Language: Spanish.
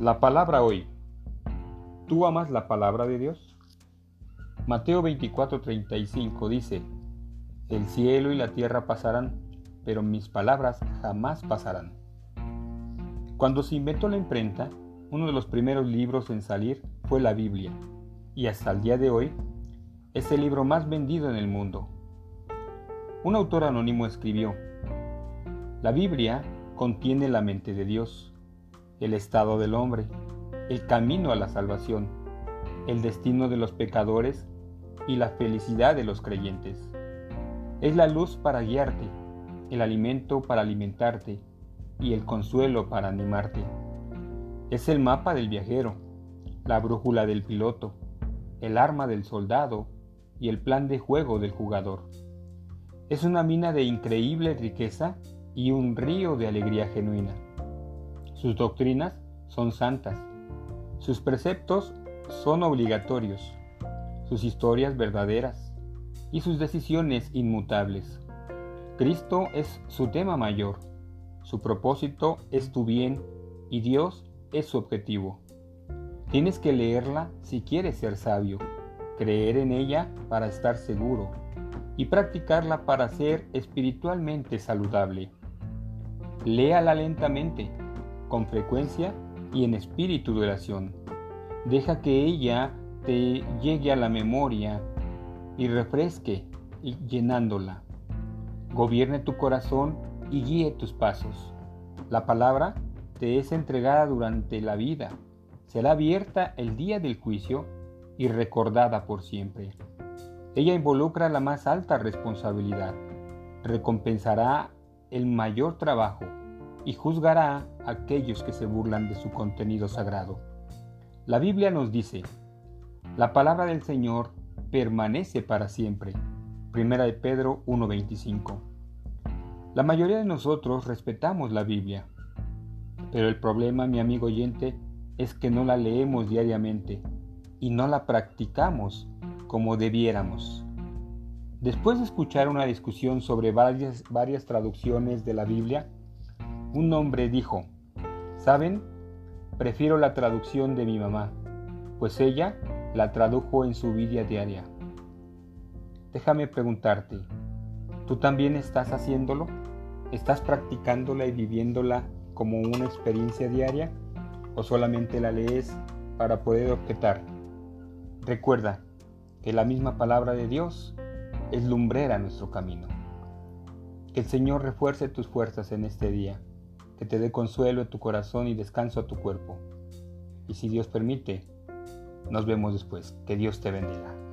La palabra hoy. ¿Tú amas la palabra de Dios? Mateo 24:35 dice, El cielo y la tierra pasarán, pero mis palabras jamás pasarán. Cuando se inventó la imprenta, uno de los primeros libros en salir fue la Biblia, y hasta el día de hoy es el libro más vendido en el mundo. Un autor anónimo escribió, La Biblia contiene la mente de Dios el estado del hombre, el camino a la salvación, el destino de los pecadores y la felicidad de los creyentes. Es la luz para guiarte, el alimento para alimentarte y el consuelo para animarte. Es el mapa del viajero, la brújula del piloto, el arma del soldado y el plan de juego del jugador. Es una mina de increíble riqueza y un río de alegría genuina. Sus doctrinas son santas, sus preceptos son obligatorios, sus historias verdaderas y sus decisiones inmutables. Cristo es su tema mayor, su propósito es tu bien y Dios es su objetivo. Tienes que leerla si quieres ser sabio, creer en ella para estar seguro y practicarla para ser espiritualmente saludable. Léala lentamente con frecuencia y en espíritu de oración. Deja que ella te llegue a la memoria y refresque llenándola. Gobierne tu corazón y guíe tus pasos. La palabra te es entregada durante la vida. Será abierta el día del juicio y recordada por siempre. Ella involucra la más alta responsabilidad. Recompensará el mayor trabajo y juzgará a aquellos que se burlan de su contenido sagrado. La Biblia nos dice, la palabra del Señor permanece para siempre. Primera de Pedro 1.25. La mayoría de nosotros respetamos la Biblia, pero el problema, mi amigo oyente, es que no la leemos diariamente y no la practicamos como debiéramos. Después de escuchar una discusión sobre varias, varias traducciones de la Biblia, un hombre dijo, ¿saben? Prefiero la traducción de mi mamá, pues ella la tradujo en su vida diaria. Déjame preguntarte, ¿tú también estás haciéndolo? ¿Estás practicándola y viviéndola como una experiencia diaria? ¿O solamente la lees para poder objetar? Recuerda que la misma palabra de Dios es lumbrera nuestro camino. Que el Señor refuerce tus fuerzas en este día que te dé consuelo en tu corazón y descanso a tu cuerpo. Y si Dios permite, nos vemos después. Que Dios te bendiga.